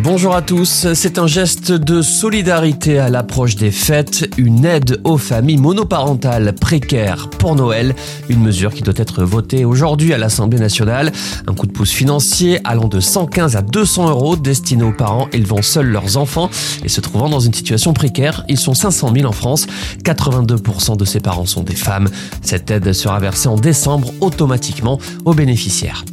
Bonjour à tous, c'est un geste de solidarité à l'approche des fêtes, une aide aux familles monoparentales précaires pour Noël, une mesure qui doit être votée aujourd'hui à l'Assemblée nationale. Un coup de pouce financier allant de 115 à 200 euros destiné aux parents élevant seuls leurs enfants et se trouvant dans une situation précaire. Ils sont 500 000 en France, 82% de ces parents sont des femmes. Cette aide sera versée en décembre automatiquement aux bénéficiaires.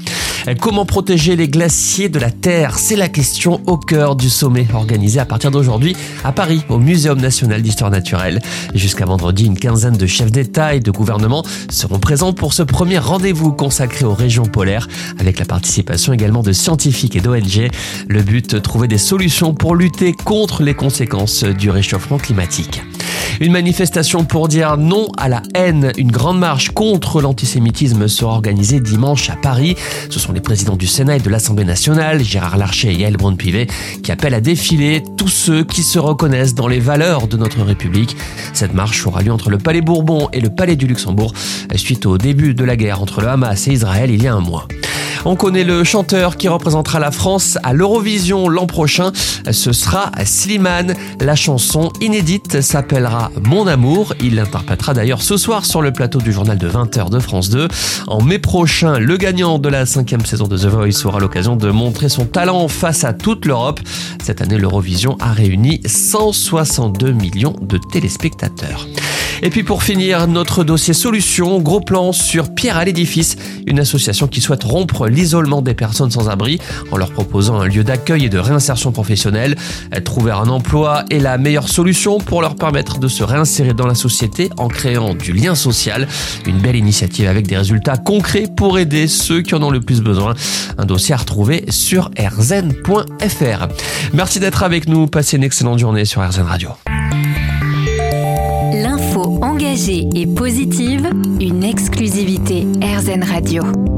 Comment protéger les glaciers de la Terre? C'est la question au cœur du sommet organisé à partir d'aujourd'hui à Paris, au Muséum national d'histoire naturelle. Jusqu'à vendredi, une quinzaine de chefs d'État et de gouvernement seront présents pour ce premier rendez-vous consacré aux régions polaires, avec la participation également de scientifiques et d'ONG. Le but, trouver des solutions pour lutter contre les conséquences du réchauffement climatique. Une manifestation pour dire non à la haine. Une grande marche contre l'antisémitisme sera organisée dimanche à Paris. Ce sont les présidents du Sénat et de l'Assemblée nationale, Gérard Larcher et Yael Braun-Pivet, qui appellent à défiler tous ceux qui se reconnaissent dans les valeurs de notre République. Cette marche aura lieu entre le Palais Bourbon et le Palais du Luxembourg, suite au début de la guerre entre le Hamas et Israël il y a un mois. On connaît le chanteur qui représentera la France à l'Eurovision l'an prochain. Ce sera Slimane. La chanson inédite s'appellera Mon amour. Il l'interprétera d'ailleurs ce soir sur le plateau du journal de 20h de France 2. En mai prochain, le gagnant de la cinquième saison de The Voice aura l'occasion de montrer son talent face à toute l'Europe. Cette année, l'Eurovision a réuni 162 millions de téléspectateurs. Et puis pour finir, notre dossier solution, gros plan sur Pierre à l'édifice, une association qui souhaite rompre l'isolement des personnes sans abri en leur proposant un lieu d'accueil et de réinsertion professionnelle. Trouver un emploi est la meilleure solution pour leur permettre de se réinsérer dans la société en créant du lien social. Une belle initiative avec des résultats concrets pour aider ceux qui en ont le plus besoin. Un dossier à retrouver sur rzn.fr. Merci d'être avec nous. Passez une excellente journée sur RZN Radio et positive, une exclusivité RZN Radio.